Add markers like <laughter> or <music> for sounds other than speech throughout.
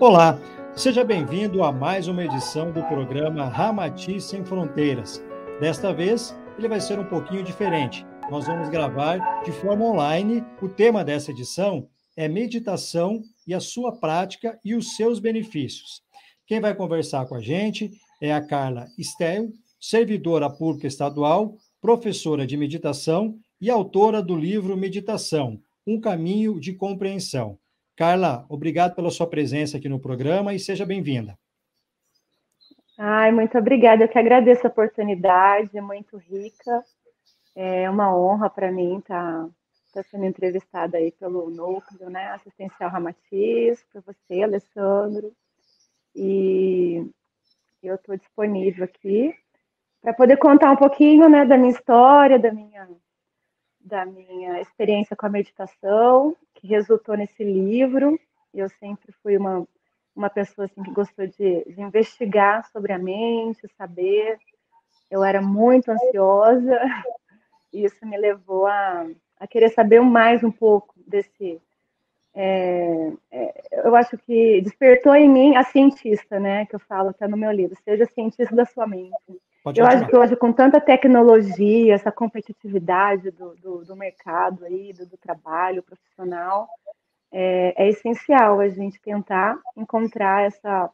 Olá, seja bem-vindo a mais uma edição do programa Ramati Sem Fronteiras. Desta vez, ele vai ser um pouquinho diferente. Nós vamos gravar de forma online. O tema dessa edição é meditação e a sua prática e os seus benefícios. Quem vai conversar com a gente é a Carla Estel, servidora pública estadual, professora de meditação e autora do livro Meditação, um caminho de compreensão. Carla, obrigado pela sua presença aqui no programa e seja bem-vinda. Ai, muito obrigada. Eu que agradeço a oportunidade, é muito rica. É uma honra para mim estar tá, tá sendo entrevistada aí pelo núcleo, né, assistencial Ramatiz, para você, Alessandro. E eu estou disponível aqui para poder contar um pouquinho, né, da minha história, da minha da minha experiência com a meditação, que resultou nesse livro. Eu sempre fui uma, uma pessoa assim, que gostou de, de investigar sobre a mente, saber. Eu era muito ansiosa, e isso me levou a, a querer saber mais um pouco desse. É, é, eu acho que despertou em mim a cientista, né? Que eu falo até no meu livro, seja cientista da sua mente. Pode eu acho que hoje, com tanta tecnologia, essa competitividade do, do, do mercado aí, do, do trabalho profissional, é, é, essencial a gente tentar encontrar essa,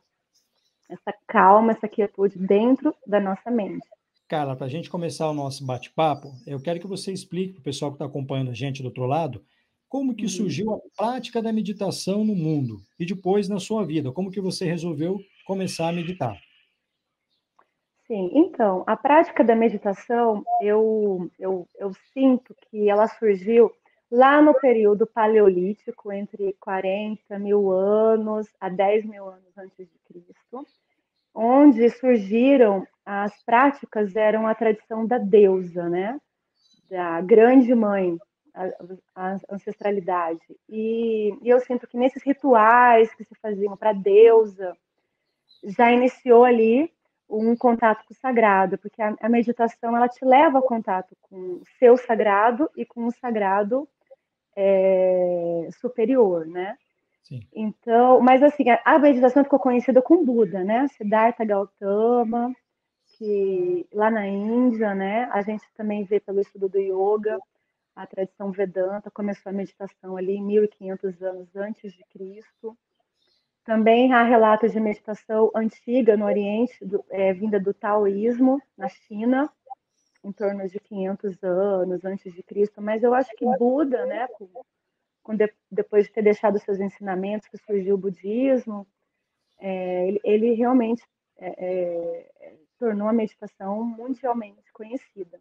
essa calma, essa quietude dentro da nossa mente. Carla, para a gente começar o nosso bate-papo, eu quero que você explique para o pessoal que está acompanhando a gente do outro lado, como que uhum. surgiu a prática da meditação no mundo e depois na sua vida, como que você resolveu começar a meditar? Sim, então, a prática da meditação, eu, eu, eu sinto que ela surgiu lá no período paleolítico, entre 40 mil anos a 10 mil anos antes de Cristo, onde surgiram as práticas, eram a tradição da deusa, né? Da grande mãe, a, a ancestralidade. E, e eu sinto que nesses rituais que se faziam para a deusa, já iniciou ali um contato com o sagrado, porque a, a, meditação ela te leva ao contato com o seu sagrado e com o sagrado é, superior, né? Sim. Então, mas assim, a, a, meditação ficou conhecida com Buda, né? Siddhartha Gautama, que lá na Índia, né? A gente também vê pelo estudo do yoga, a tradição Vedanta começou a meditação ali em 1500 anos antes de Cristo. Também há relatos de meditação antiga no Oriente, do, é, vinda do taoísmo, na China, em torno de 500 anos antes de Cristo. Mas eu acho que Buda, né, com, com de, depois de ter deixado seus ensinamentos, que surgiu o budismo, é, ele, ele, realmente é, é tornou a meditação mundialmente conhecida.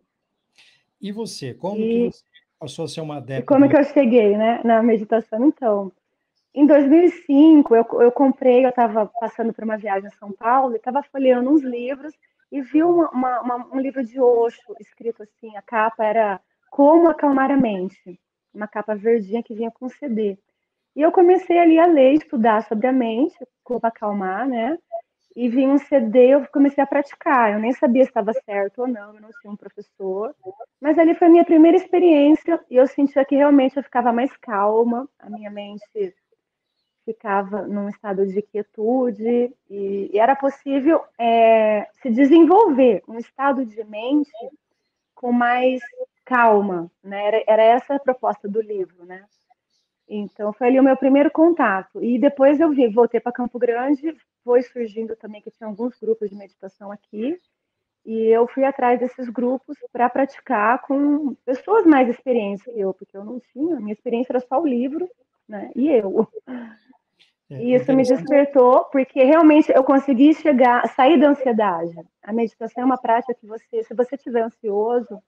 E você, como e, que você passou a ser uma adepta? Como que eu cheguei né, na meditação? Então, em 2005, eu, eu comprei, eu estava passando por uma viagem a São Paulo e estava folheando uns livros e vi uma, uma, uma, um livro de Osho escrito assim, a capa era Como Acalmar a Mente, uma capa verdinha que vinha com CD. E eu comecei ali a ler, estudar sobre a mente, como acalmar, né? E vi um CD, eu comecei a praticar. Eu nem sabia se estava certo ou não, eu não tinha um professor. Mas ali foi a minha primeira experiência e eu sentia que realmente eu ficava mais calma, a minha mente ficava num estado de quietude e, e era possível é, se desenvolver um estado de mente com mais calma, né? Era, era essa a proposta do livro, né? Então foi ali o meu primeiro contato e depois eu vi, voltei para Campo Grande, foi surgindo também que tinha alguns grupos de meditação aqui e eu fui atrás desses grupos para praticar com pessoas mais experientes que eu, porque eu não tinha, minha experiência era só o livro, né? E eu. É, e isso me despertou, porque realmente eu consegui chegar, sair da ansiedade. A meditação é uma prática que você, se você estiver ansioso,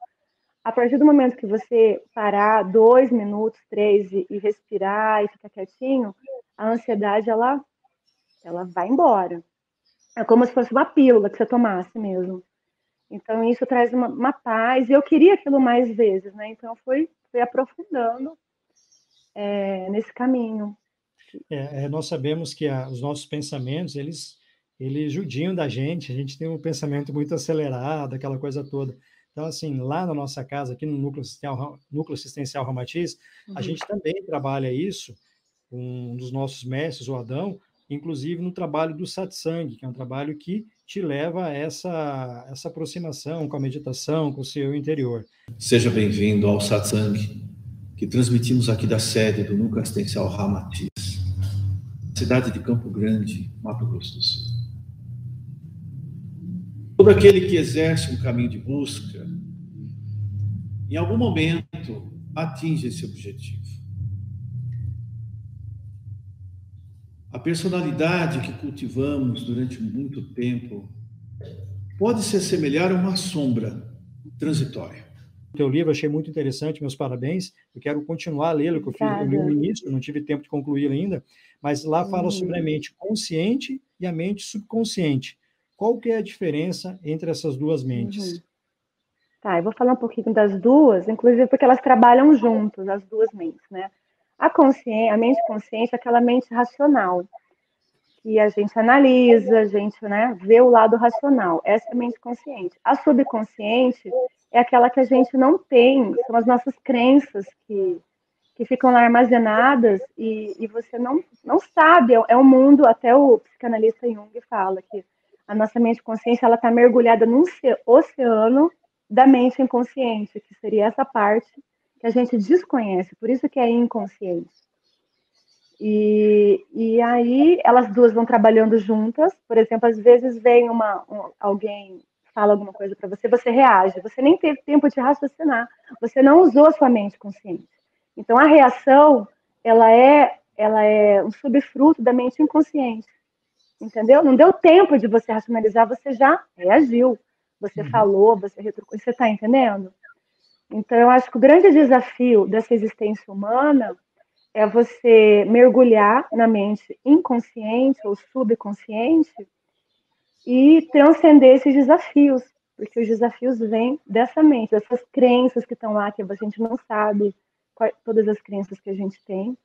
a partir do momento que você parar dois minutos, três e, e respirar e ficar quietinho, a ansiedade ela, ela vai embora. É como se fosse uma pílula que você tomasse mesmo. Então isso traz uma, uma paz. E eu queria aquilo mais vezes, né? Então fui, fui aprofundando é, nesse caminho. É, é, nós sabemos que a, os nossos pensamentos, eles, eles judiam da gente, a gente tem um pensamento muito acelerado, aquela coisa toda. Então, assim, lá na nossa casa, aqui no Núcleo Assistencial, Núcleo Assistencial Ramatiz, uhum. a gente também trabalha isso, um dos nossos mestres, o Adão, inclusive no trabalho do satsang, que é um trabalho que te leva a essa, essa aproximação com a meditação, com o seu interior. Seja bem-vindo ao satsang, que transmitimos aqui da sede do Núcleo Assistencial Ramatiz, cidade de Campo Grande, Mato Grosso do Sul. Todo aquele que exerce um caminho de busca, em algum momento atinge esse objetivo. A personalidade que cultivamos durante muito tempo pode se assemelhar a uma sombra transitória. Teu livro achei muito interessante, meus parabéns. Eu quero continuar a lê-lo, que eu fiz no início, não tive tempo de concluir ainda, mas lá fala uhum. sobre a mente consciente e a mente subconsciente. Qual que é a diferença entre essas duas mentes? Uhum. Tá, eu vou falar um pouquinho das duas, inclusive porque elas trabalham juntos, as duas mentes, né? A consciência, a mente consciente é aquela mente racional, que a gente analisa, a gente né, vê o lado racional. Essa é a mente consciente. A subconsciente é aquela que a gente não tem, são as nossas crenças que, que ficam lá armazenadas e, e você não, não sabe. É, é um mundo, até o psicanalista Jung fala que a nossa mente consciente ela está mergulhada num oceano da mente inconsciente, que seria essa parte que a gente desconhece, por isso que é inconsciente. E, e aí elas duas vão trabalhando juntas, por exemplo, às vezes vem uma um, alguém fala alguma coisa para você, você reage, você nem teve tempo de raciocinar, você não usou a sua mente consciente. Então a reação, ela é ela é um subfruto da mente inconsciente. Entendeu? Não deu tempo de você racionalizar, você já reagiu. Você uhum. falou, você retrucou, você está entendendo? Então, eu acho que o grande desafio dessa existência humana é você mergulhar na mente inconsciente ou subconsciente e transcender esses desafios, porque os desafios vêm dessa mente, dessas crenças que estão lá, que a gente não sabe quais, todas as crenças que a gente tem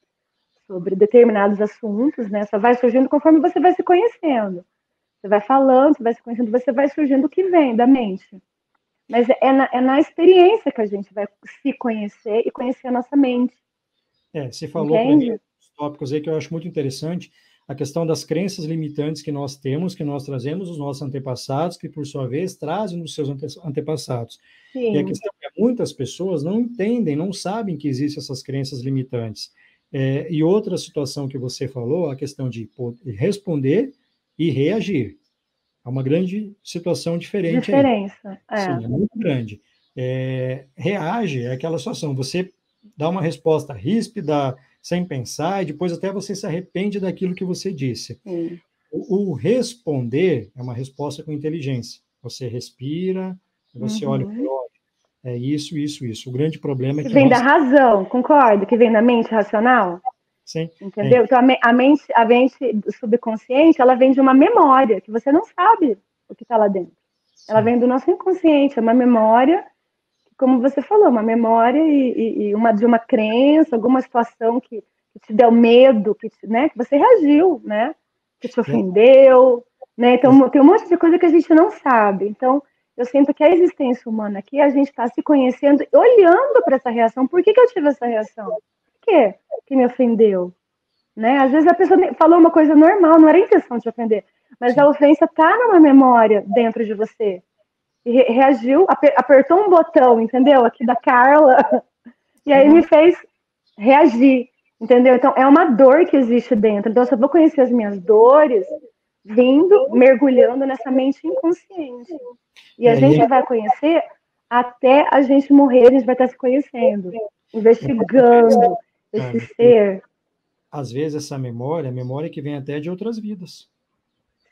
sobre determinados assuntos, né? Só vai surgindo conforme você vai se conhecendo. Você vai falando, você vai se conhecendo, você vai surgindo o que vem da mente. Mas é na, é na experiência que a gente vai se conhecer e conhecer a nossa mente. É, você falou para mim os tópicos aí que eu acho muito interessante, a questão das crenças limitantes que nós temos, que nós trazemos dos nossos antepassados, que por sua vez trazem dos seus antepassados. Sim. E a questão é que muitas pessoas não entendem, não sabem que existem essas crenças limitantes. É, e outra situação que você falou, a questão de responder e reagir. É uma grande situação diferente. Diferença. É. Sim, é muito grande. É, reage é aquela situação, você dá uma resposta ríspida, sem pensar, e depois até você se arrepende daquilo que você disse. O, o, responder é uma resposta com inteligência. Você respira, você uhum. olha para é isso, isso, isso. O grande problema é que. vem nós... da razão, concordo? Que vem da mente racional? Sim. Entendeu? É. Então, a mente, a mente subconsciente, ela vem de uma memória, que você não sabe o que está lá dentro. Ela vem do nosso inconsciente, é uma memória, como você falou, uma memória e, e uma de uma crença, alguma situação que, que te deu medo, que, te, né, que você reagiu, né? Que te ofendeu, né? Então, tem um monte de coisa que a gente não sabe. Então, eu sinto que a existência humana aqui, a gente está se conhecendo, olhando para essa reação. Por que, que eu tive essa reação? Por quê que me ofendeu? Né? Às vezes a pessoa falou uma coisa normal, não era intenção de ofender, mas a ofensa está numa memória dentro de você. E reagiu, apertou um botão, entendeu? Aqui da Carla, <laughs> e aí me fez reagir, entendeu? Então é uma dor que existe dentro. Então eu só vou conhecer as minhas dores vindo, mergulhando nessa mente inconsciente. E a gente vai conhecer até a gente morrer, a gente vai estar se conhecendo, investigando esse ser. Às vezes essa memória, a memória que vem até de outras vidas.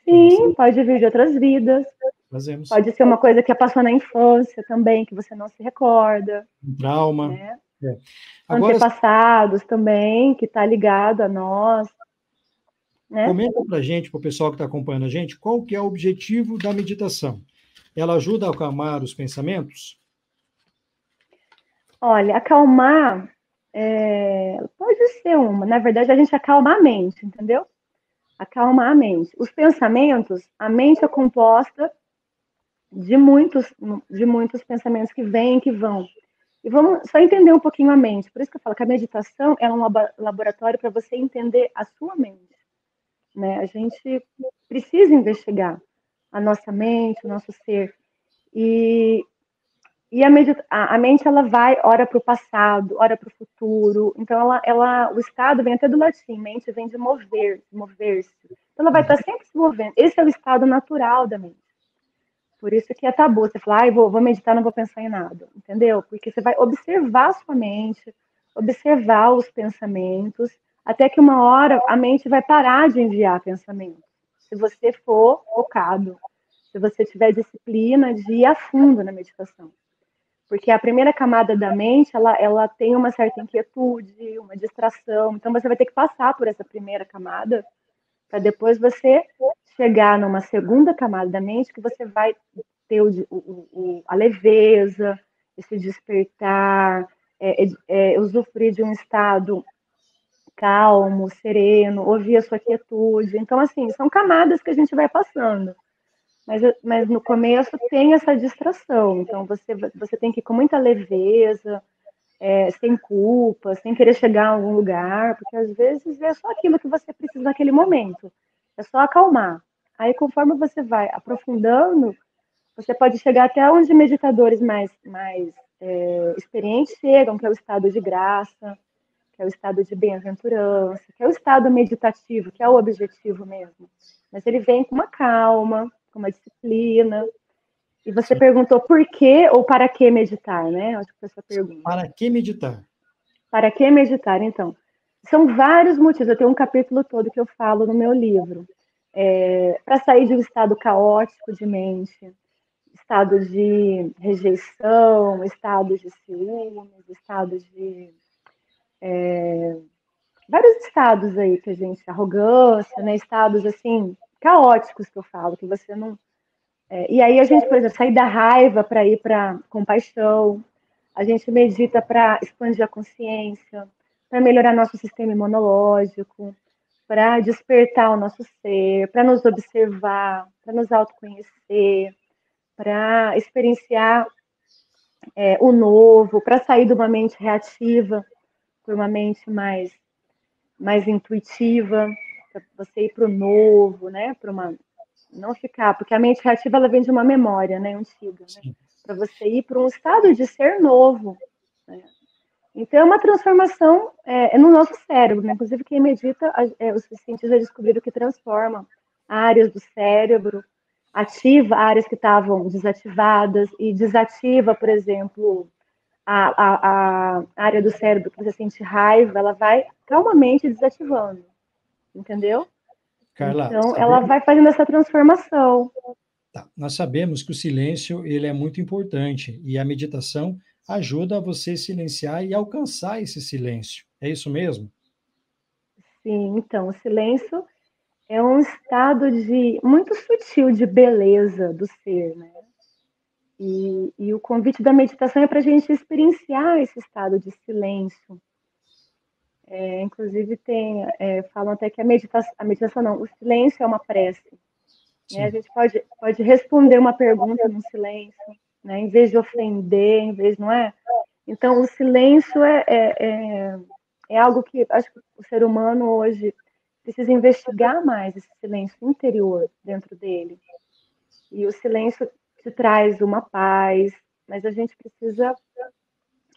Sim, pode vir de outras vidas. Fazemos. Pode ser uma coisa que passou na infância também, que você não se recorda. Um trauma. Né? É. Agora, Antepassados também, que está ligado a nós. Né? Comenta para a gente, para o pessoal que está acompanhando a gente, qual que é o objetivo da meditação? Ela ajuda a acalmar os pensamentos? Olha, acalmar é, pode ser uma. Na verdade, a gente acalma a mente, entendeu? Acalmar a mente. Os pensamentos, a mente é composta de muitos, de muitos pensamentos que vêm e que vão. E vamos só entender um pouquinho a mente. Por isso que eu falo que a meditação é um laboratório para você entender a sua mente né? A gente precisa investigar a nossa mente, o nosso ser. E, e a, a, a mente ela vai ora para o passado, ora para o futuro. Então ela, ela, o estado vem até do latim, mente vem de mover, mover-se. Então ela vai estar sempre se movendo. Esse é o estado natural da mente. Por isso que é tabu. Você fala, ah, vou, vou meditar, não vou pensar em nada, entendeu? Porque você vai observar a sua mente, observar os pensamentos, até que uma hora a mente vai parar de enviar pensamentos. Se você for focado, se você tiver disciplina de ir a fundo na meditação. Porque a primeira camada da mente, ela, ela tem uma certa inquietude, uma distração. Então você vai ter que passar por essa primeira camada para depois você chegar numa segunda camada da mente que você vai ter o, o, o, a leveza, esse despertar, é, é, é, usufruir de um estado calmo, sereno, ouvir a sua quietude. Então, assim, são camadas que a gente vai passando. Mas, mas no começo tem essa distração. Então, você, você tem que ir com muita leveza, é, sem culpa, sem querer chegar a algum lugar, porque às vezes é só aquilo que você precisa naquele momento. É só acalmar. Aí, conforme você vai aprofundando, você pode chegar até onde meditadores mais, mais é, experientes chegam, que é o estado de graça, que é o estado de bem-aventurança, que é o estado meditativo, que é o objetivo mesmo. Mas ele vem com uma calma, com uma disciplina. E você Sim. perguntou por que ou para que meditar, né? Acho que foi essa pergunta. Para que meditar? Para que meditar, então? São vários motivos. Eu tenho um capítulo todo que eu falo no meu livro. É, para sair de um estado caótico de mente, estado de rejeição, estado de ciúmes, estado de. É, vários estados aí que a gente. arrogância, né? Estados assim, caóticos que eu falo, que você não. É, e aí a gente, por exemplo, sair da raiva para ir para compaixão, a gente medita para expandir a consciência, para melhorar nosso sistema imunológico, para despertar o nosso ser, para nos observar, para nos autoconhecer, para experienciar é, o novo, para sair de uma mente reativa para uma mente mais, mais intuitiva, para você ir para o novo, né? Para uma não ficar, porque a mente reativa ela vem de uma memória, né, antiga, né? Para você ir para um estado de ser novo. Né? Então é uma transformação é, é no nosso cérebro, né? Inclusive quem medita, é, os cientistas descobriram que transforma áreas do cérebro ativa áreas que estavam desativadas e desativa, por exemplo, a, a, a, área do cérebro que você sente raiva, ela vai calmamente desativando, entendeu? Carla, então, ela vai fazendo essa transformação. Tá. Nós sabemos que o silêncio ele é muito importante e a meditação ajuda você silenciar e alcançar esse silêncio. É isso mesmo? Sim, então, o silêncio é um estado de muito sutil de beleza do ser, né? E, e o convite da meditação é para a gente experienciar esse estado de silêncio. É, inclusive tem, é, falam até que a meditação, a meditação não, o silêncio é uma prece. Né? A gente pode, pode responder uma pergunta no silêncio, né? Em vez de ofender, em vez, não é? Então o silêncio é, é, é, é algo que acho que o ser humano hoje precisa investigar mais esse silêncio interior dentro dele. E o silêncio te traz uma paz, mas a gente precisa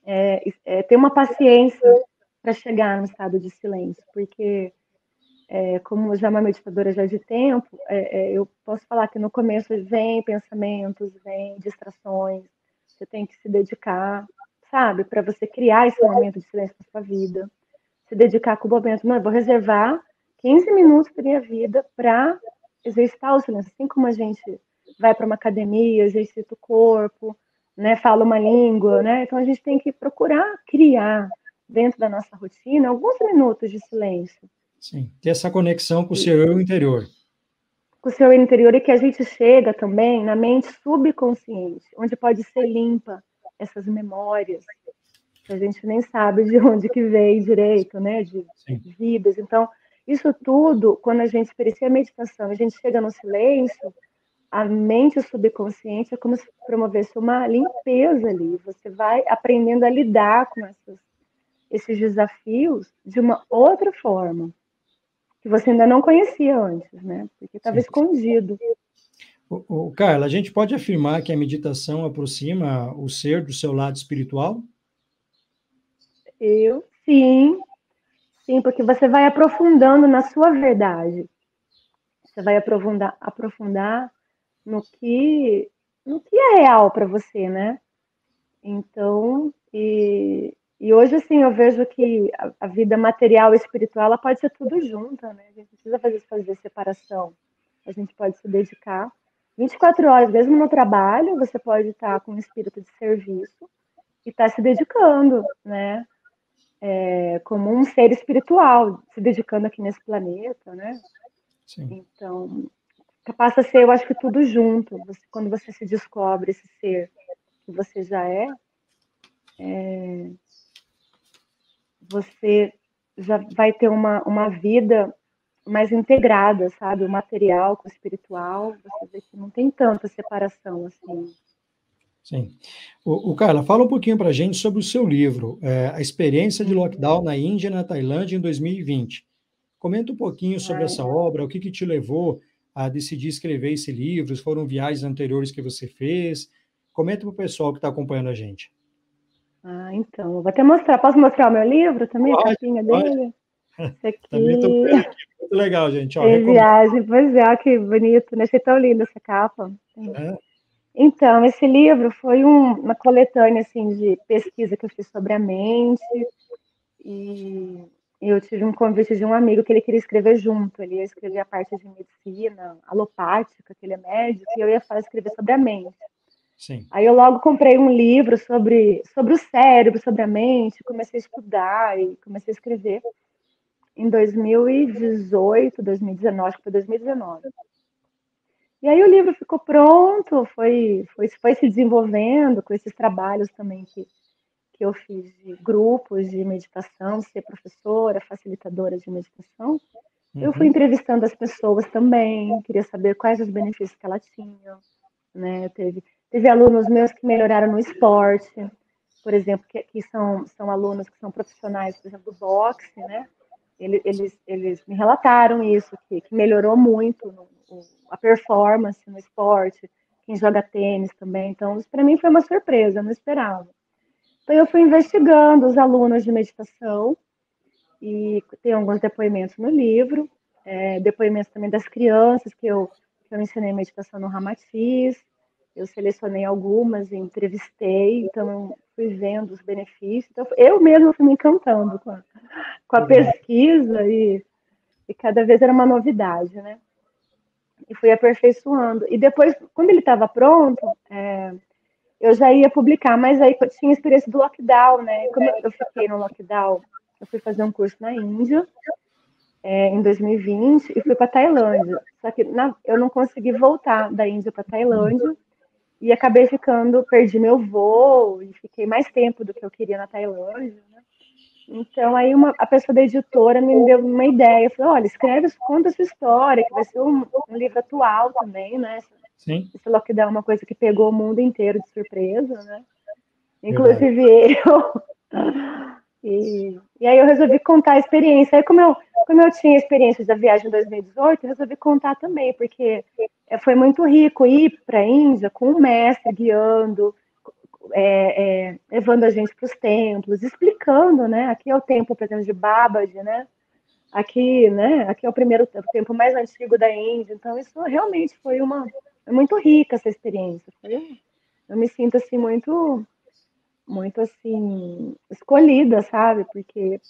é, é, ter uma paciência para chegar no estado de silêncio, porque é, como já é uma meditadora já de tempo, é, é, eu posso falar que no começo vem pensamentos, vem distrações, você tem que se dedicar, sabe, para você criar esse momento de silêncio na sua vida, se dedicar com o momento, não, eu vou reservar 15 minutos da minha vida para exercitar o silêncio. Assim como a gente vai para uma academia, exercita o corpo, né, fala uma língua, né? Então a gente tem que procurar criar dentro da nossa rotina alguns minutos de silêncio. Sim, ter essa conexão com o seu eu interior. Com o seu eu interior e que a gente chega também na mente subconsciente, onde pode ser limpa essas memórias que a gente nem sabe de onde que veio direito, né, de, de vidas. Então, isso tudo, quando a gente experiencia a meditação, a gente chega no silêncio, a mente subconsciente é como se promovesse uma limpeza ali. Você vai aprendendo a lidar com essas, esses desafios de uma outra forma. que você ainda não conhecia antes, né? Porque estava escondido. O, o, Carla, a gente pode afirmar que a meditação aproxima o ser do seu lado espiritual? Eu, sim. Sim, porque você vai aprofundando na sua verdade. Você vai aprofundar, aprofundar no que no que é real para você, né? Então, e, e hoje, assim, eu vejo que a, a, vida material e espiritual, ela pode ser tudo junto, né? A gente precisa fazer, fazer separação. A gente pode se dedicar 24 horas, mesmo no trabalho, você pode estar com um espírito de serviço e estar se dedicando, né? É, como um ser espiritual, se dedicando aqui nesse planeta, né? Sim. Então, passa a ser, eu acho que tudo junto. Você, quando você se descobre esse ser que você já é, é você já vai ter uma, uma vida mais integrada, sabe? O material com o espiritual, você vê que não tem tanta separação assim. Sim. O, o Carla, fala um pouquinho para a gente sobre o seu livro, é, A Experiência de Lockdown na Índia e na Tailândia em 2020. Comenta um pouquinho sobre essa é. obra, o que, que te levou a decidir escrever esse livro, foram viagens anteriores que você fez. Comenta para o pessoal que está acompanhando a gente. Ah, então, vou até mostrar. Posso mostrar o meu livro também, pode, a capinha dele? Esse aqui. Também tô muito legal, gente. Ó, viagem, pois é, que bonito, né? Achei tão linda essa capa. É. Então, esse livro foi um, uma coletânea assim, de pesquisa que eu fiz sobre a mente. E eu tive um convite de um amigo que ele queria escrever junto. Ele ia escrever a parte de medicina alopática, que ele é médico, e eu ia fazer escrever sobre a mente. Sim. Aí eu logo comprei um livro sobre, sobre o cérebro, sobre a mente, comecei a estudar e comecei a escrever em 2018, 2019, acho que foi 2019. E aí o livro ficou pronto, foi, foi, foi se desenvolvendo com esses trabalhos também que, que eu fiz de grupos de meditação, ser professora, facilitadora de meditação. Uhum. Eu fui uhum. entrevistando as pessoas também, queria saber quais os benefícios que elas tinham. Né? Teve, teve alunos meus que melhoraram no esporte, por exemplo, que, que são, são alunos que são profissionais, por exemplo, do boxe, né? eles, eles me relataram isso, que, que melhorou muito no, a performance no esporte, quem joga tênis também. Então, isso para mim foi uma surpresa, não esperava. Então, eu fui investigando os alunos de meditação e tem alguns depoimentos no livro, é, depoimentos também das crianças que eu, que eu ensinei meditação no Ramatiz, eu selecionei algumas entrevistei, então fui vendo os benefícios. Então, eu mesma fui me encantando com a, com a pesquisa e, e cada vez era uma novidade, né? E fui aperfeiçoando. E depois, quando ele estava pronto, é, eu já ia publicar, mas aí tinha a experiência do lockdown, né? Como eu fiquei no lockdown, eu fui fazer um curso na Índia é, em 2020 e fui para Tailândia. Só que na, eu não consegui voltar da Índia para Tailândia e acabei ficando, perdi meu voo e fiquei mais tempo do que eu queria na Tailândia. Né? Então, aí uma, a pessoa da editora me deu uma ideia. Falou, olha, escreve, conta a sua história, que vai ser um, um livro atual também, né? Sim. Esse lockdown é uma coisa que pegou o mundo inteiro de surpresa, né? Inclusive Verdade. eu. E, e, aí eu resolvi contar a experiência. Aí como eu, como eu tinha experiência da viagem em 2018, eu resolvi contar também, porque é, foi muito rico ir para a Índia com o mestre guiando, é, é, levando a gente para os templos, explicando, né? Aqui é o templo, por exemplo, de Babaji, né? Aqui, né? Aqui é o primeiro o templo mais antigo da Índia. Então isso realmente foi uma muito rica essa experiência. Eu me sinto assim muito muito assim escolhida, sabe? Porque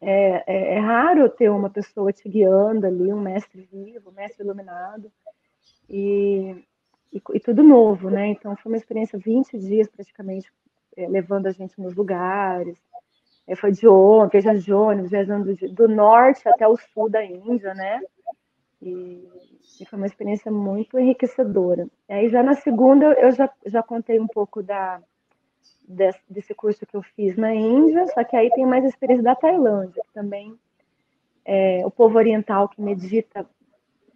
é, é, é, raro ter uma pessoa te guiando ali, um mestre vivo, um mestre iluminado, e, e, e, tudo novo, né? Então foi uma experiência 20 dias praticamente é, levando a gente nos lugares. É, foi de ônibus, viajando de ônibus, viajando de, do norte até o sul da Índia, né? E, e, foi uma experiência muito enriquecedora. E aí já na segunda eu já, já contei um pouco da, desse, desse curso que eu fiz na Índia, só que aí tem mais experiência da Tailândia, que também é, o povo oriental que medita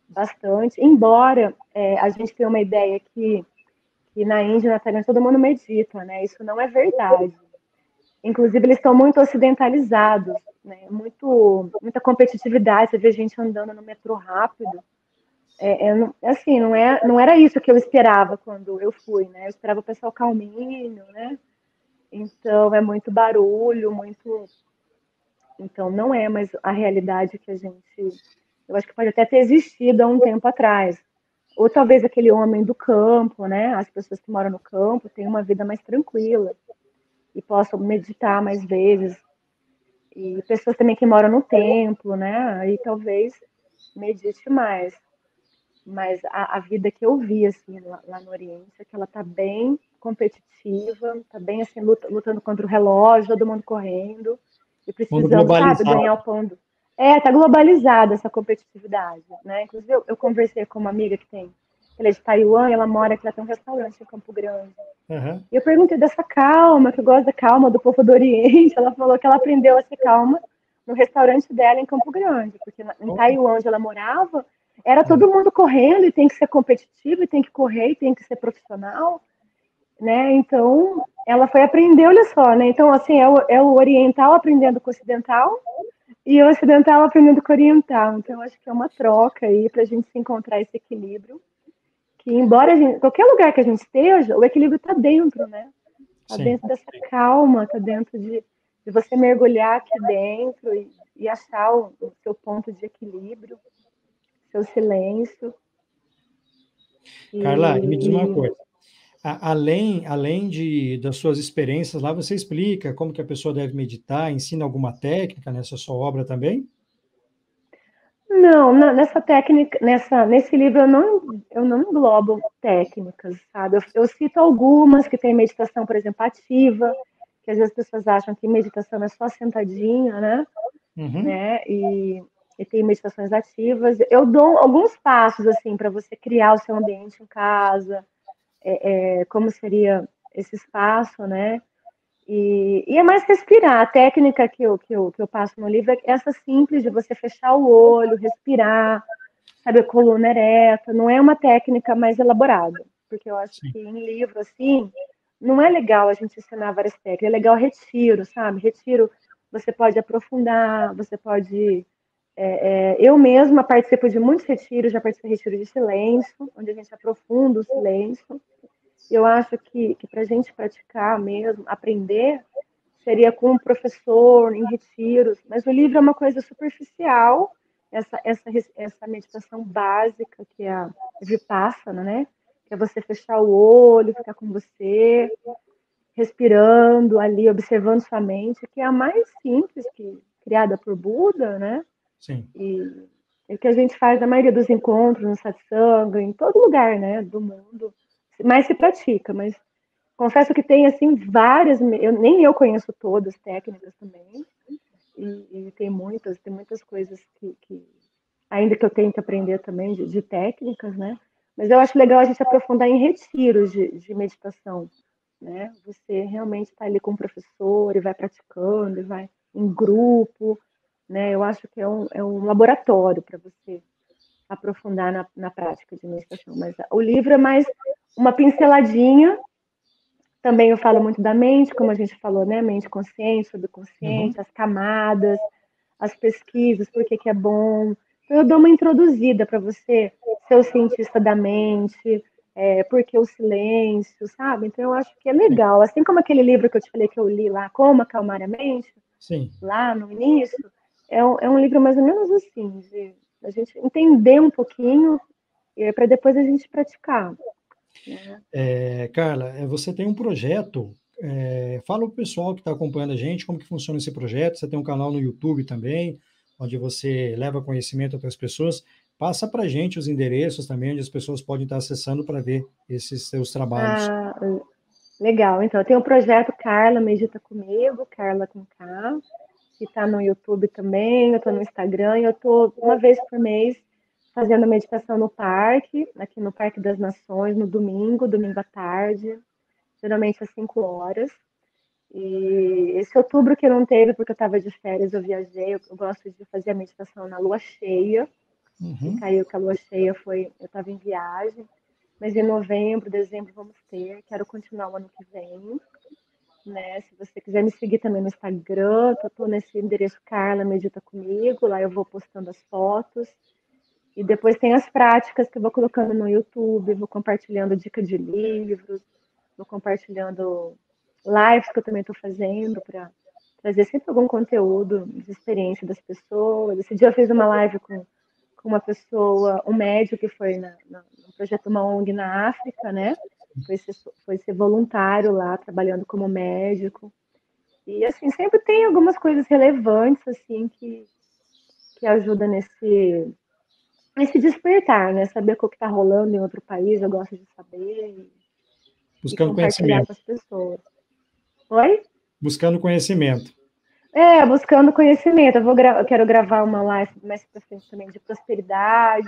bastante, embora é, a gente tenha uma ideia que, que na Índia na Tailândia todo mundo medita, né? Isso não é verdade. Inclusive, eles estão muito ocidentalizados. né? Muito, muita competitividade, você vê gente andando no metrô rápido. É, é, assim, não, é, não era isso que eu esperava quando eu fui, né? Eu esperava o pessoal calminho, né? Então, é muito barulho, muito... Então, não é mais a realidade que a gente... Eu acho que pode até ter existido há um tempo atrás. Ou talvez aquele homem do campo, né? As pessoas que moram no campo têm uma vida mais tranquila e possam meditar mais vezes. E pessoas também que moram no templo, né? Aí talvez medite mais. Mas a, a vida que eu vi assim lá, lá, no Oriente é que ela tá bem competitiva, tá bem assim luta, lutando contra o relógio, todo mundo correndo e precisando, sabe, ganhar o pão do é, tá globalizada essa competitividade, né? Inclusive, eu, eu, conversei com uma amiga que tem, ela é de Taiwan, ela mora aqui, ela tem um restaurante em Campo Grande. Uhum. E eu perguntei dessa calma, que eu gosto da calma do povo do Oriente. <laughs> Ela falou que ela aprendeu a ser calma no restaurante dela em Campo Grande, porque em. Taiwan, onde ela morava, era todo mundo correndo e tem que ser competitivo, e tem que correr, e tem que ser profissional, né? Então, ela foi aprender, olha só, né? Então, assim, é o, é o oriental aprendendo com o ocidental, e o ocidental aprendendo com o oriental. Então, acho que é uma troca aí para a gente se encontrar esse equilíbrio. Que, embora gente, qualquer lugar que a gente esteja, o equilíbrio está dentro, né? Está dentro dessa calma, está dentro de, de, você mergulhar aqui dentro e, e achar o, o, seu ponto de equilíbrio, seu silêncio. Carla, e, me diz uma coisa além, além de, das suas experiências lá, você explica como que a pessoa deve meditar, ensina alguma técnica nessa sua obra também? Não, nessa técnica, nessa, nesse livro eu não, eu não englobo técnicas, sabe? Eu, eu cito algumas que tem meditação, por exemplo, ativa, que às vezes as pessoas acham que meditação é só sentadinha, né? Uhum. né? E, e tem meditações ativas. Eu dou alguns passos assim para você criar o seu ambiente em casa, é, é, como seria esse espaço, né? E, e, é mais respirar. A técnica que eu, que, eu, que eu passo no livro é essa simples de você fechar o olho, respirar, sabe, a coluna ereta. Não é uma técnica mais elaborada, porque eu acho Sim. que em livro, assim, não é legal a gente ensinar várias técnicas. É legal retiro, sabe? Retiro, você pode aprofundar, você pode é, é, eu mesma participo de muitos retiros, já participei de retiro de silêncio, onde a gente aprofunda o silêncio. Eu acho que, que para a gente praticar mesmo, aprender, seria com um professor, em retiros, mas o livro é uma coisa superficial, essa, essa, essa meditação básica, que é a Vipassana, né? Que é você fechar o olho, ficar com você, respirando ali, observando sua mente, que é a mais simples, que criada por Buda, né? Sim. E, o que a gente faz na maioria dos encontros, no satsang, em todo lugar, né, do mundo, mais se pratica, mas confesso que tem, assim, várias, eu, nem eu conheço todas técnicas também, e, e tem muitas, tem muitas coisas que, que, ainda que eu tenho que aprender também de, de, técnicas, né, mas eu acho legal a gente aprofundar em retiros de, de meditação, né, você realmente está ali com o professor e vai praticando, e vai em grupo, né? Eu acho que é um, é um laboratório para você aprofundar na, na prática de meditação. Mas o livro é mais uma pinceladinha. Também eu falo muito da mente, como a gente falou, né? Mente consciente, subconsciente, uhum. as camadas, as pesquisas, por que, que é bom. Então, eu dou uma introduzida para você ser o cientista da mente, é, porque o silêncio, sabe? Então, eu acho que é legal. Assim como aquele livro que eu te falei que eu li lá, Como Acalmar a Mente, Sim. lá no início, é um, é um livro mais ou menos assim, de a gente entender um pouquinho é, para depois a gente praticar. Né? É, Carla, é, você tem um projeto. É, fala para o pessoal que está acompanhando a gente como que funciona esse projeto. Você tem um canal no YouTube também, onde você leva conhecimento para as pessoas. Passa para a gente os endereços também, onde as pessoas podem estar acessando para ver esses seus trabalhos. Ah, legal. Então, tem o projeto Carla Medita Comigo, Carla com K que está no YouTube também, eu estou no Instagram, eu estou uma vez por mês fazendo meditação no parque, aqui no Parque das Nações, no domingo, domingo à tarde, geralmente às 5 horas. E esse outubro que não teve, porque eu estava de férias, eu viajei, eu, gosto de fazer a meditação na lua cheia. Uhum. Caiu que a lua cheia foi, eu estava em viagem, mas em novembro, dezembro vamos ter, quero continuar o ano que vem. Né? Se você quiser me seguir também no Instagram, eu tô nesse endereço Carla Medita Comigo, lá eu vou postando as fotos. E depois tem as práticas que eu vou colocando no YouTube, vou compartilhando dica de livros, vou compartilhando lives que eu também estou fazendo para trazer sempre algum conteúdo de experiência das pessoas. Esse dia eu fiz uma live com, com uma pessoa, um médico que foi na, na, no projeto Uma ONG na África, né? Foi ser, foi ser voluntário lá, trabalhando como médico. E, assim, sempre tem algumas coisas relevantes, assim, que, que ajudam nesse, esse despertar, né? Saber o que está rolando em outro país, eu gosto de saber. Buscando conhecimento. com as pessoas. Oi? Buscando conhecimento. É, buscando conhecimento. Eu, vou gra eu quero gravar uma live mais para frente também de prosperidade,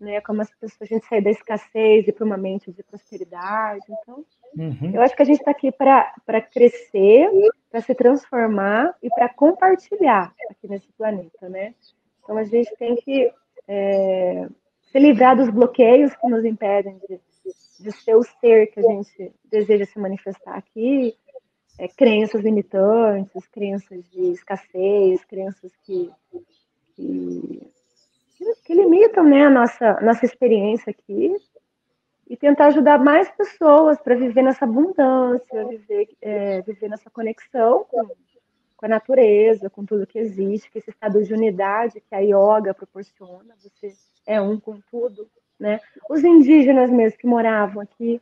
né? Como as pessoas, a gente sair da escassez e para uma mente de prosperidade. Então, uhum. eu acho que a gente está aqui para crescer, para se transformar e para compartilhar aqui nesse planeta, né? Então a gente tem que é, se livrar dos bloqueios que nos impedem de, de ser o ser que a gente deseja se manifestar aqui, é, crenças limitantes, crenças de escassez, crenças que, que, que limitam né, a nossa, nossa experiência aqui e tentar ajudar mais pessoas para viver nessa abundância, viver, é, viver nessa conexão com, com a natureza, com tudo que existe, que esse estado de unidade que a yoga proporciona, você é um com tudo, né? Os indígenas mesmo que moravam aqui,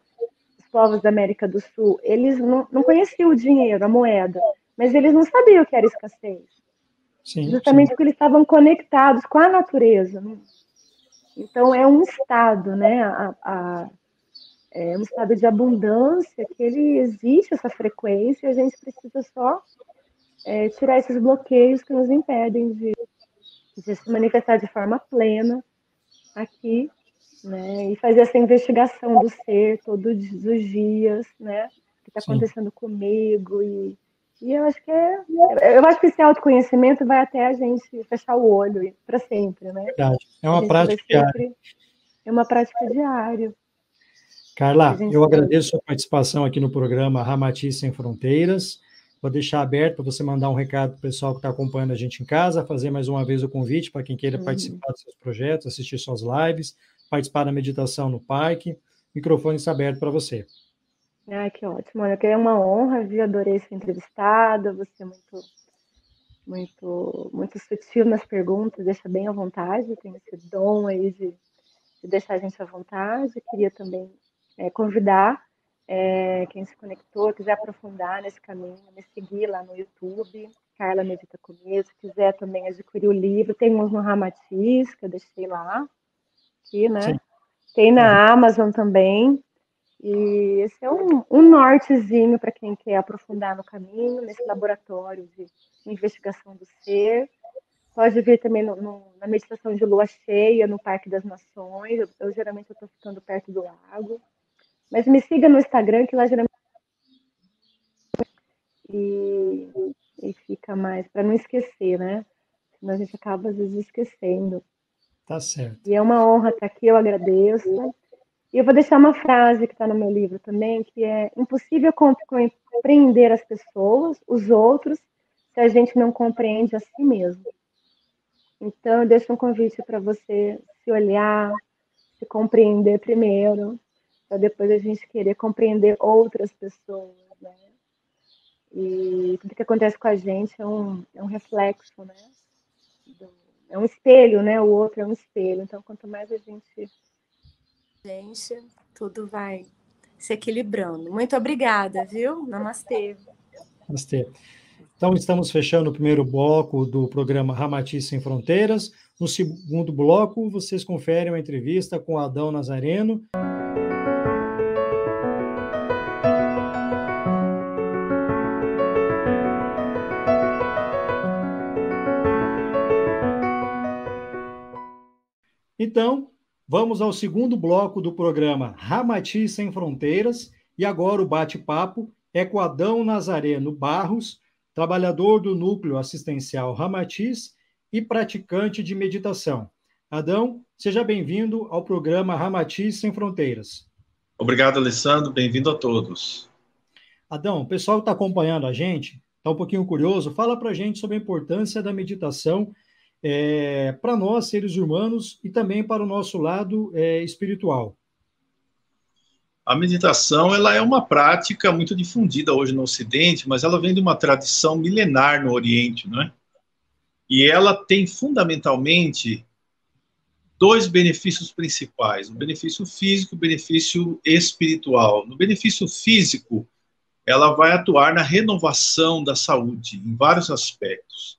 os povos da América do Sul, eles não, não conheciam o dinheiro, a moeda, mas eles não sabiam o que era escassez. Sim, justamente sim. porque eles estavam conectados com a natureza. Né? Então é um estado, né? A, a, é um estado de abundância que ele existe essa frequência, e a gente precisa só é, tirar esses bloqueios que nos impedem de, de se manifestar de forma plena aqui, né? E fazer essa investigação do ser todos os dias, né? O que está acontecendo comigo e e eu acho que é, eu acho que esse autoconhecimento vai até a gente fechar o olho para sempre, né? Verdade. É uma prática diária. É uma prática diária. Carla, eu agradeço a sua participação aqui no programa Ramati Sem Fronteiras. Vou deixar aberto para você mandar um recado para o pessoal que está acompanhando a gente em casa, fazer mais uma vez o convite para quem queira uhum. participar dos seus projetos, assistir suas lives, participar da meditação no parque. O microfone está aberto para você. Ah, que ótimo. Olha, é uma honra, viu? Adorei ser entrevistada. Você é muito, muito, muito sutil nas perguntas, deixa bem à vontade. Tem esse dom aí de, de deixar a gente à vontade. Queria também é, convidar é, quem se conectou, quiser aprofundar nesse caminho, me seguir lá no YouTube, Carla Medita Comigo, se quiser também adquirir o livro, tem uns no Ramatiz, que eu deixei lá, aqui, né? Sim. Tem na Amazon também, e esse é um, um nortezinho para quem quer aprofundar no caminho, nesse laboratório de investigação do ser. Pode vir também no, no, na meditação de lua cheia, no Parque das Nações. Eu, eu geralmente estou ficando perto do lago. Mas me siga no Instagram, que lá geralmente. E, e fica mais, para não esquecer, né? Senão a gente acaba às vezes esquecendo. Tá certo. E é uma honra estar aqui, eu agradeço. E eu vou deixar uma frase que está no meu livro também, que é impossível compreender as pessoas, os outros, se a gente não compreende a si mesmo. Então, eu deixo um convite para você se olhar, se compreender primeiro, para depois a gente querer compreender outras pessoas, né? E tudo que acontece com a gente é um, é um reflexo, né? É um espelho, né? O outro é um espelho. Então, quanto mais a gente. Gente, tudo vai se equilibrando. Muito obrigada, viu? Namastê. Namastê. Então, estamos fechando o primeiro bloco do programa Ramati Sem Fronteiras. No segundo bloco, vocês conferem uma entrevista com Adão Nazareno. Então, vamos ao segundo bloco do programa Ramati Sem Fronteiras, e agora o bate-papo é com Adão Nazareno Barros, trabalhador do Núcleo Assistencial Ramatiz e praticante de meditação. Adão, seja bem-vindo ao programa Ramatiz Sem Fronteiras. Obrigado, Alessandro. Bem-vindo a todos. Adão, o pessoal que está acompanhando a gente, está um pouquinho curioso, fala para a gente sobre a importância da meditação é, para nós, seres humanos, e também para o nosso lado é, espiritual. A meditação ela é uma prática muito difundida hoje no Ocidente, mas ela vem de uma tradição milenar no Oriente, não é? E ela tem fundamentalmente dois benefícios principais: o benefício físico e o benefício espiritual. No benefício físico, ela vai atuar na renovação da saúde em vários aspectos.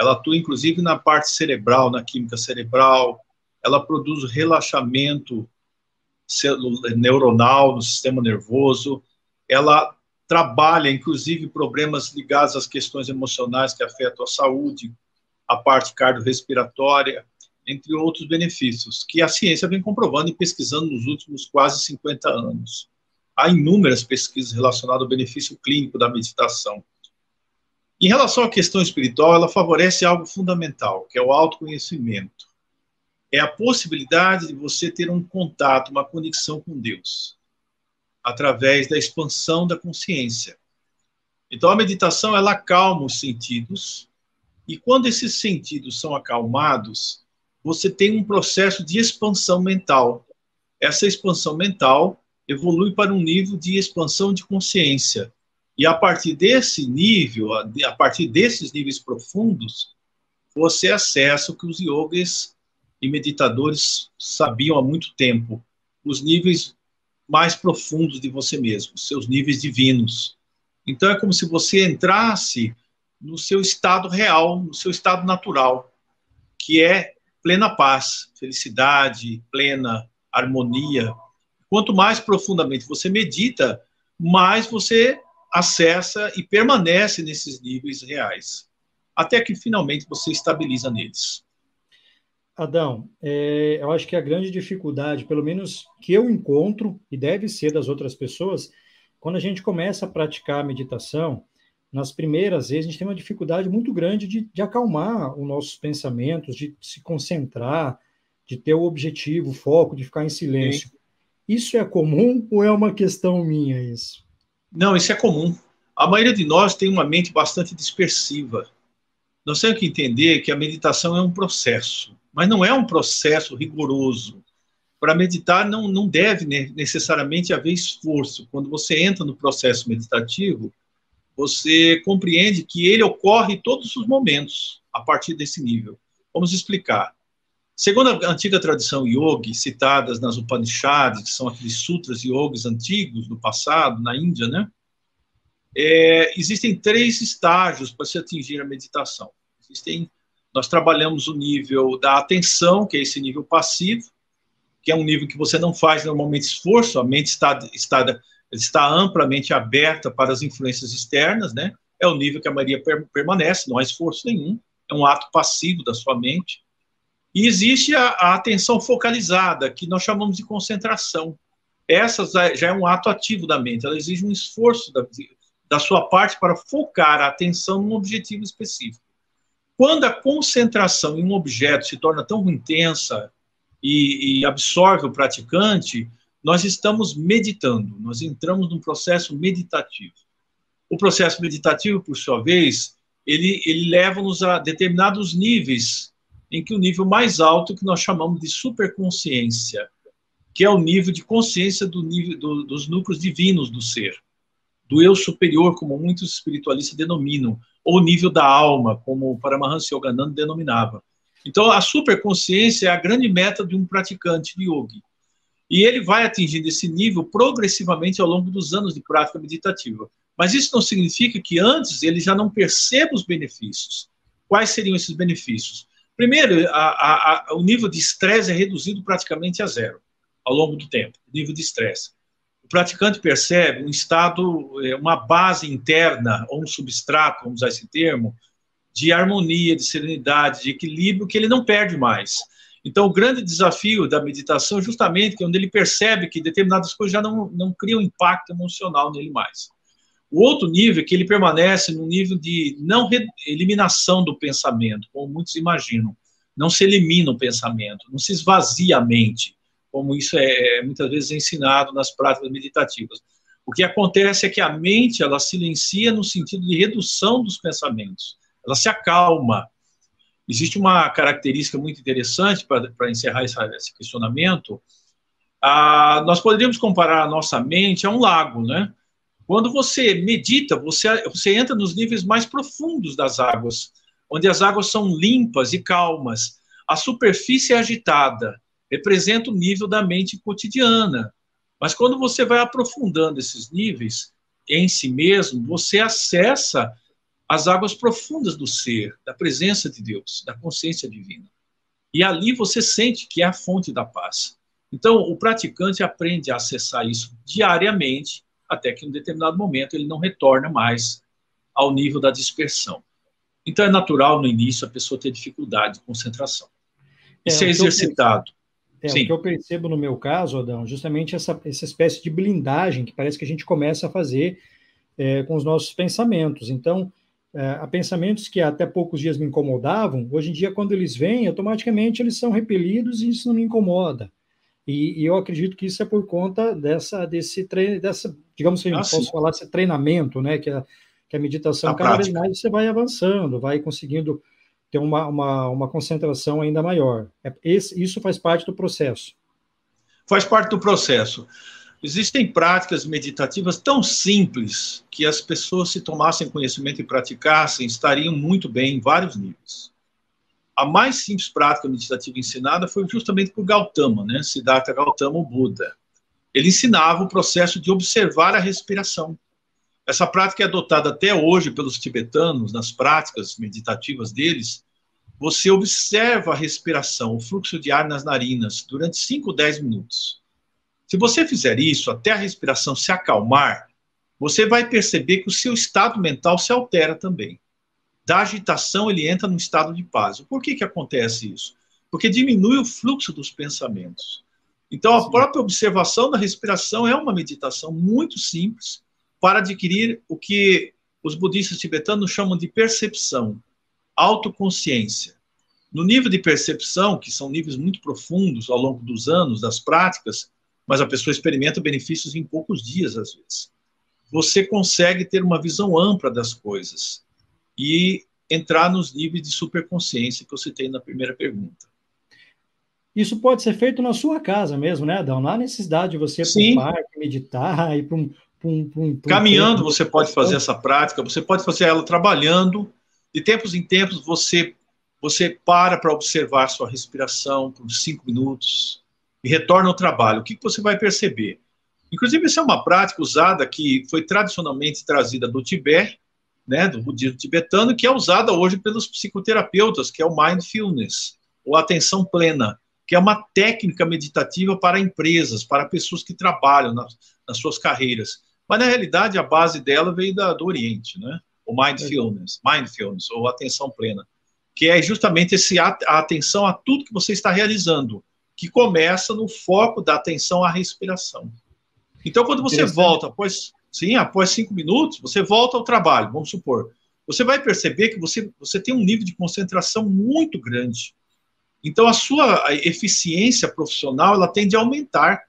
Ela atua inclusive na parte cerebral, na química cerebral, ela produz relaxamento neuronal no sistema nervoso, ela trabalha inclusive problemas ligados às questões emocionais que afetam a saúde, a parte cardiorrespiratória, entre outros benefícios, que a ciência vem comprovando e pesquisando nos últimos quase 50 anos. Há inúmeras pesquisas relacionadas ao benefício clínico da meditação. Em relação à questão espiritual, ela favorece algo fundamental, que é o autoconhecimento. É a possibilidade de você ter um contato, uma conexão com Deus, através da expansão da consciência. Então, a meditação, ela acalma os sentidos, e quando esses sentidos são acalmados, você tem um processo de expansão mental. Essa expansão mental evolui para um nível de expansão de consciência. E a partir desse nível, a partir desses níveis profundos, você acessa o que os yogis e meditadores sabiam há muito tempo, os níveis mais profundos de você mesmo, seus níveis divinos. Então é como se você entrasse no seu estado real, no seu estado natural, que é plena paz, felicidade, plena harmonia. Quanto mais profundamente você medita, mais você acessa e permanece nesses níveis reais, até que finalmente você estabiliza neles. Adão, é, eu acho que a grande dificuldade, pelo menos que eu encontro, e deve ser das outras pessoas, quando a gente começa a praticar a meditação, nas primeiras vezes, a gente tem uma dificuldade muito grande de, de acalmar os nossos pensamentos, de se concentrar, de ter o objetivo, o foco, de ficar em silêncio. Sim. Isso é comum ou é uma questão minha isso? Não, isso é comum. A maioria de nós tem uma mente bastante dispersiva. Nós temos que entender que a meditação é um processo, mas não é um processo rigoroso. Para meditar não, não deve necessariamente haver esforço. Quando você entra no processo meditativo, você compreende que ele ocorre em todos os momentos, a partir desse nível. Vamos explicar. Segundo a antiga tradição yogi, citadas nas Upanishads, que são aqueles sutras yogis antigos do passado, na Índia, né? É, existem três estágios para se atingir a meditação. Existem, nós trabalhamos o nível da atenção, que é esse nível passivo, que é um nível que você não faz normalmente esforço, a mente está, está está amplamente aberta para as influências externas, né? É o nível que a per permanece, não há esforço nenhum, é um ato passivo da sua mente. E existe a, a atenção focalizada, que nós chamamos de concentração. Essa já é um ato ativo da mente, ela exige um esforço da, da sua parte para focar a atenção num objetivo específico. Quando a concentração em um objeto se torna tão intensa e, e absorve o praticante, nós estamos meditando, nós entramos num processo meditativo. O processo meditativo, por sua vez, ele, ele leva-nos a determinados níveis, em que o nível mais alto que nós chamamos de superconsciência, que é o nível de consciência do nível do, dos núcleos divinos do ser, do eu superior, como muitos espiritualistas denominam, ou nível da alma, como Paramahansa Yogananda denominava. Então, a superconsciência é a grande meta de um praticante de yoga. E ele vai atingindo esse nível progressivamente ao longo dos anos de prática meditativa. Mas isso não significa que antes ele já não perceba os benefícios. Quais seriam esses benefícios? Primeiro, a, a, o nível de estresse é reduzido praticamente a zero ao longo do tempo, o nível de estresse. O praticante percebe um estado, é, uma base interna, ou um substrato, vamos usar esse termo, de harmonia, de serenidade, de equilíbrio que ele não perde mais. Então, o grande desafio da meditação é justamente que onde ele percebe que determinadas coisas já não, não criam impacto emocional nele mais. O outro nível é que ele permanece no nível de não eliminação do pensamento, como muitos imaginam. Não se elimina o pensamento, não se esvazia a mente, como isso é, é muitas vezes ensinado nas práticas meditativas. O que acontece é que a mente ela silencia no sentido de redução dos pensamentos, ela se acalma. Existe uma característica muito interessante para encerrar essa, esse questionamento. Ah, nós poderíamos comparar a nossa mente a um lago, né? Quando você medita, você, você entra nos níveis mais profundos das águas, onde as águas são limpas e calmas. A superfície é agitada, representa o nível da mente cotidiana. Mas quando você vai aprofundando esses níveis em si mesmo, você acessa as águas profundas do ser, da presença de Deus, da consciência divina. E ali você sente que é a fonte da paz. Então, o praticante aprende a acessar isso diariamente, até que em um determinado momento ele não retorna mais ao nível da dispersão. Então, é natural no início a pessoa ter dificuldade de concentração. Isso é, é exercitado. É, Sim. o que eu percebo no meu caso, Adão, justamente essa, essa espécie de blindagem que parece que a gente começa a fazer é, com os nossos pensamentos. Então, é, há pensamentos que até poucos dias me incomodavam, hoje em dia, quando eles vêm, automaticamente eles são repelidos e isso não me incomoda. E, e eu acredito que isso é por conta dessa, desse treino, dessa, digamos assim, ah, posso sim. falar, esse treinamento, né, que a, que a meditação, a cada prática. vez mais você vai avançando, vai conseguindo ter uma, uma, uma concentração ainda maior. É, esse, isso faz parte do processo. Faz parte do processo. Existem práticas meditativas tão simples que as pessoas, se tomassem conhecimento e praticassem, estariam muito bem em vários níveis. A mais simples prática meditativa ensinada foi justamente por Gautama, né? Siddhartha Gautama, o Buda. Ele ensinava o processo de observar a respiração. Essa prática é adotada até hoje pelos tibetanos, nas práticas meditativas deles. Você observa a respiração, o fluxo de ar nas narinas, durante 5, 10 minutos. Se você fizer isso até a respiração se acalmar, você vai perceber que o seu estado mental se altera também. Da agitação, ele entra num estado de paz. Por que, que acontece isso? Porque diminui o fluxo dos pensamentos. Então, a própria observação da respiração é uma meditação muito simples, para adquirir o que os budistas tibetanos chamam de percepção, autoconsciência. No nível de percepção, que são níveis muito profundos ao longo dos anos, das práticas, mas a pessoa experimenta benefícios em poucos dias, às vezes. Você consegue ter uma visão ampla das coisas e entrar nos níveis de superconsciência que você tem na primeira pergunta. Isso pode ser feito na sua casa mesmo, né, Adão? Não há necessidade de você ir para um parque, meditar, ir para um, Pum, pum, pum, Caminhando, você pode fazer essa prática, você pode fazer ela trabalhando. De tempos em tempos, você, você para para observar sua respiração por cinco minutos e retorna ao trabalho. O que, que você vai perceber? Inclusive, essa é uma prática usada que foi tradicionalmente trazida do Tibete, né, do budismo tibetano, que é usada hoje pelos psicoterapeutas, que é o mindfulness, ou atenção plena, que é uma técnica meditativa para empresas, para pessoas que trabalham nas, nas suas carreiras. Mas, na realidade, a base dela veio da, do Oriente, né? O mindfulness, mindfulness, ou atenção plena, que é justamente esse, a, a atenção a tudo que você está realizando, que começa no foco da atenção à respiração. Então, quando você volta, após, sim, após cinco minutos, você volta ao trabalho, vamos supor, você vai perceber que você, você tem um nível de concentração muito grande. Então, a sua eficiência profissional, ela tende a aumentar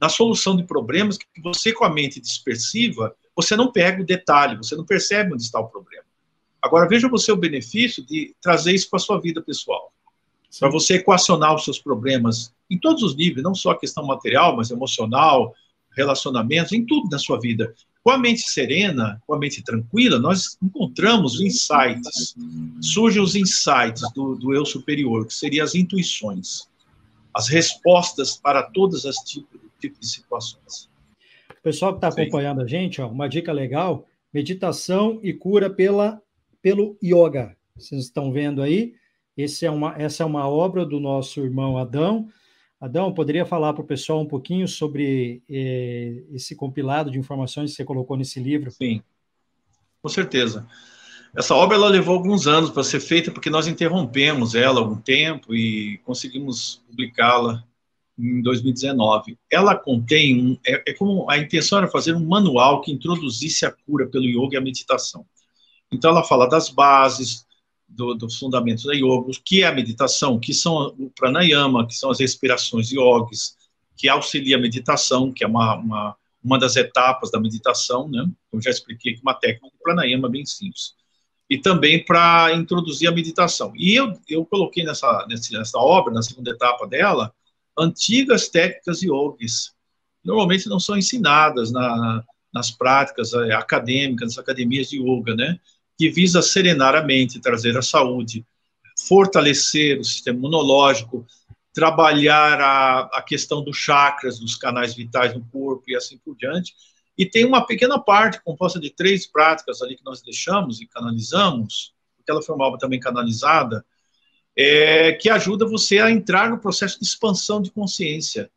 na solução de problemas que você, com a mente dispersiva, você não pega o detalhe, você não percebe onde está o problema. Agora, veja você o benefício de trazer isso para a sua vida pessoal. Para você equacionar os seus problemas em todos os níveis, não só a questão material, mas emocional, relacionamentos, em tudo na sua vida. Com a mente serena, com a mente tranquila, nós encontramos insights. Surgem os insights do, do eu superior, que seriam as intuições, as respostas para todas as tipos tipo de situações. O pessoal que está acompanhando a gente, ó, uma dica legal: meditação e cura pela, pelo yoga. Vocês estão vendo aí? Esse é uma, essa é uma obra do nosso irmão Adão. Adão, poderia falar para o pessoal um pouquinho sobre eh, esse compilado de informações que você colocou nesse livro? Sim, com certeza. Essa obra ela levou alguns anos para ser feita, porque nós interrompemos ela algum tempo e conseguimos publicá-la em 2019. Ela contém, um, é, é, como a intenção era fazer um manual que introduzisse a cura pelo yoga e a meditação. Então ela fala das bases, do, dos fundamentos da yoga, que é a meditação, que são o pranayama, que são as respirações yogis, que auxilia a meditação, que é uma, uma, uma das etapas da meditação, né? Eu já expliquei que uma técnica de pranayama bem simples. E também para introduzir a meditação. E eu, eu coloquei nessa, nessa obra, na segunda etapa dela, antigas técnicas yogis. Normalmente não são ensinadas na, nas práticas é, acadêmicas, nas academias de yoga, né? Que visa serenar a mente, trazer a saúde, fortalecer o sistema imunológico, trabalhar a, a questão dos chakras, dos canais vitais no corpo e assim por diante. E tem uma pequena parte composta de três práticas ali que nós deixamos e canalizamos, porque ela foi uma obra também canalizada, é, que ajuda você a entrar no processo de expansão de consciência,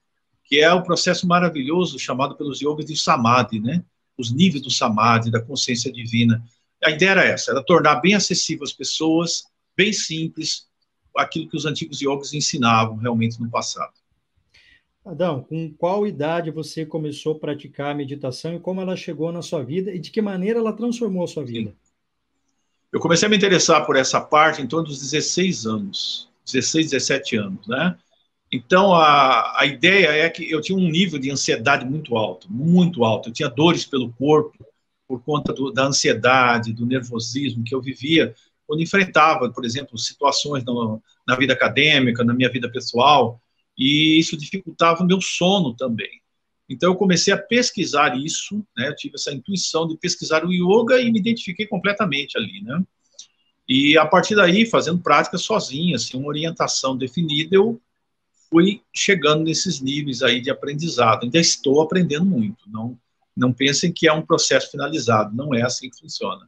que é o processo maravilhoso chamado pelos yogis de samadhi, né? Os níveis do samadhi, da consciência divina. A ideia era essa, era tornar bem acessível às pessoas, bem simples, aquilo que os antigos yogis ensinavam realmente no passado. Adão, com qual idade você começou a praticar a meditação e como ela chegou na sua vida e de que maneira ela transformou a sua vida? Sim. Eu comecei a me interessar por essa parte em torno dos 16 anos, 16, 17 anos, né? Então, a, a ideia é que eu tinha um nível de ansiedade muito alto, muito alto. Eu tinha dores pelo corpo por conta do, da ansiedade, do nervosismo que eu vivia quando enfrentava, por exemplo, situações no, na vida acadêmica, na minha vida pessoal, e isso dificultava o meu sono também. Então, eu comecei a pesquisar isso, né? Eu tive essa intuição de pesquisar o yoga e me identifiquei completamente ali, né? E a partir daí, fazendo práticas sozinha, assim, uma orientação definida, eu fui chegando nesses níveis aí de aprendizado. Ainda estou aprendendo muito. Não, não pensem que é um processo finalizado. Não é assim que funciona.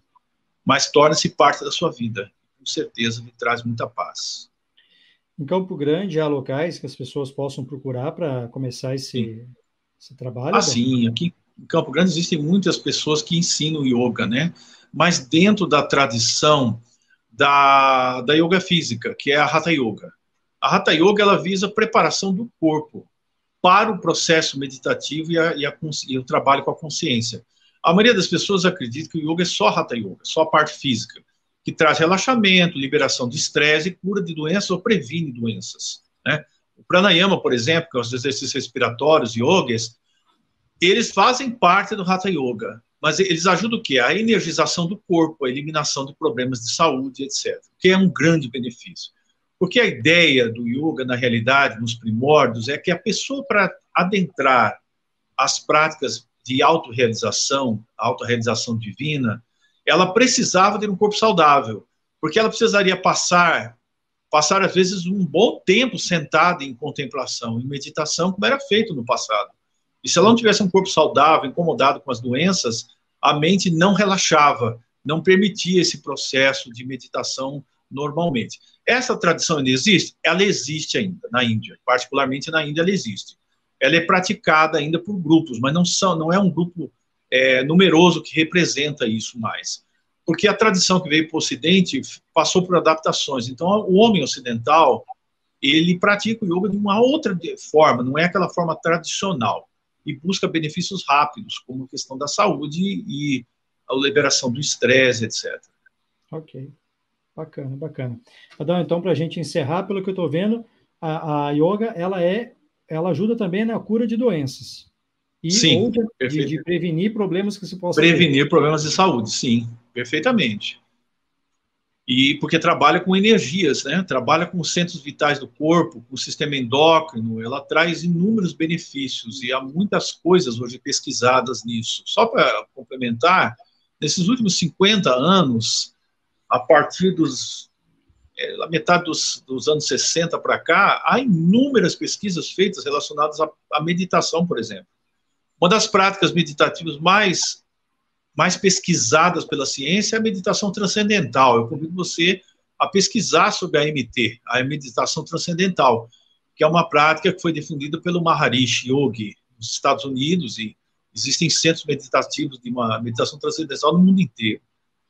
Mas torna-se parte da sua vida. Com certeza me traz muita paz. Em Campo Grande, há locais que as pessoas possam procurar para começar esse, você trabalha? Ah, sim. Aqui em Campo Grande existem muitas pessoas que ensinam yoga, né? Mas dentro da tradição da, da yoga física, que é a Hatha Yoga. A Hatha Yoga, ela visa a preparação do corpo para o processo meditativo e, a, e, a, e o trabalho com a consciência. A maioria das pessoas acredita que o yoga é só Hatha Yoga, só a parte física, que traz relaxamento, liberação de estresse e cura de doenças ou previne doenças, né? O pranayama, por exemplo, que é os exercícios respiratórios, yogas, eles fazem parte do Hatha Yoga, mas eles ajudam o quê? A energização do corpo, a eliminação de problemas de saúde, etc. Que é um grande benefício. Porque a ideia do yoga, na realidade, nos primórdios, é que a pessoa, para adentrar as práticas de autorrealização, autorrealização divina, ela precisava ter um corpo saudável, porque ela precisaria passar passar às vezes um bom tempo sentada em contemplação, em meditação, como era feito no passado. E se ela não tivesse um corpo saudável, incomodado com as doenças, a mente não relaxava, não permitia esse processo de meditação normalmente. Essa tradição ainda existe? Ela existe ainda na Índia, particularmente na Índia ela existe. Ela é praticada ainda por grupos, mas não, são, não é um grupo é, numeroso que representa isso mais porque a tradição que veio para o Ocidente passou por adaptações. Então, o homem ocidental, ele pratica o yoga de uma outra forma, não é aquela forma tradicional, e busca benefícios rápidos, como a questão da saúde e a liberação do estresse, etc. Ok, bacana, bacana. Adão, então, para a gente encerrar, pelo que eu estou vendo, a, a yoga, ela é, ela ajuda também na cura de doenças. E sim, ou de, de, prevenir problemas que se possam Prevenir ter. problemas de saúde, sim, perfeitamente. E porque trabalha com energias, né? Trabalha com os centros vitais do corpo, com o sistema endócrino, ela traz inúmeros benefícios e há muitas coisas hoje pesquisadas nisso. Só para complementar, nesses últimos 50 anos, a partir dos é, metade dos, dos, anos 60 para cá, há inúmeras pesquisas feitas relacionadas à, à meditação, por exemplo. Uma das práticas meditativas mais, mais pesquisadas pela ciência é a meditação transcendental. Eu convido você a pesquisar sobre a MT, a meditação transcendental, que é uma prática que foi difundida pelo Maharishi Yogi nos Estados Unidos e existem centros meditativos de uma meditação transcendental no mundo inteiro,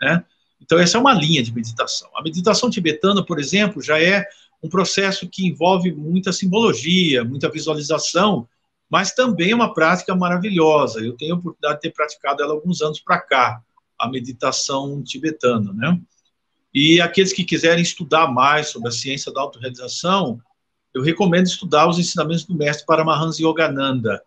né? Então essa é uma linha de meditação. A meditação tibetana, por exemplo, já é um processo que envolve muita simbologia, muita visualização mas também é uma prática maravilhosa. Eu tenho a oportunidade de ter praticado ela alguns anos para cá, a meditação tibetana, né? E aqueles que quiserem estudar mais sobre a ciência da autorrealização, eu recomendo estudar os ensinamentos do mestre Paramahansa Yogananda,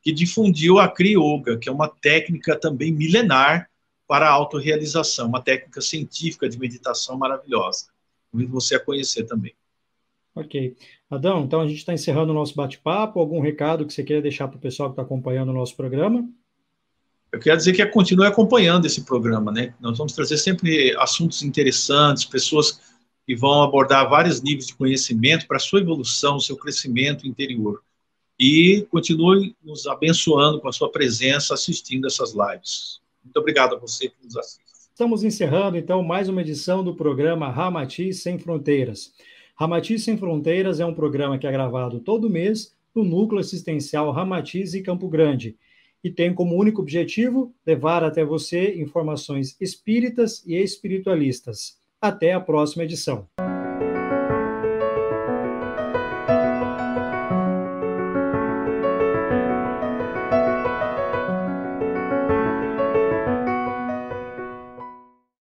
que difundiu a Kriya Yoga, que é uma técnica também milenar para a autorrealização, uma técnica científica de meditação maravilhosa. Convido você a conhecer também. Ok. Adão, então a gente está encerrando o nosso bate-papo. Algum recado que você queira deixar para o pessoal que está acompanhando o nosso programa? Eu quero dizer que continue acompanhando esse programa, né? Nós vamos trazer sempre assuntos interessantes, pessoas que vão abordar vários níveis de conhecimento para a sua evolução, seu crescimento interior. E continue nos abençoando com a sua presença assistindo essas lives. Muito obrigado a você que nos assiste. Estamos encerrando, então, mais uma edição do programa Ramati Sem Fronteiras. Ramati Sem Fronteiras é um programa que é gravado todo mês no Núcleo Assistencial Ramatiz e Campo Grande e tem como único objetivo levar até você informações espíritas e espiritualistas. Até a próxima edição.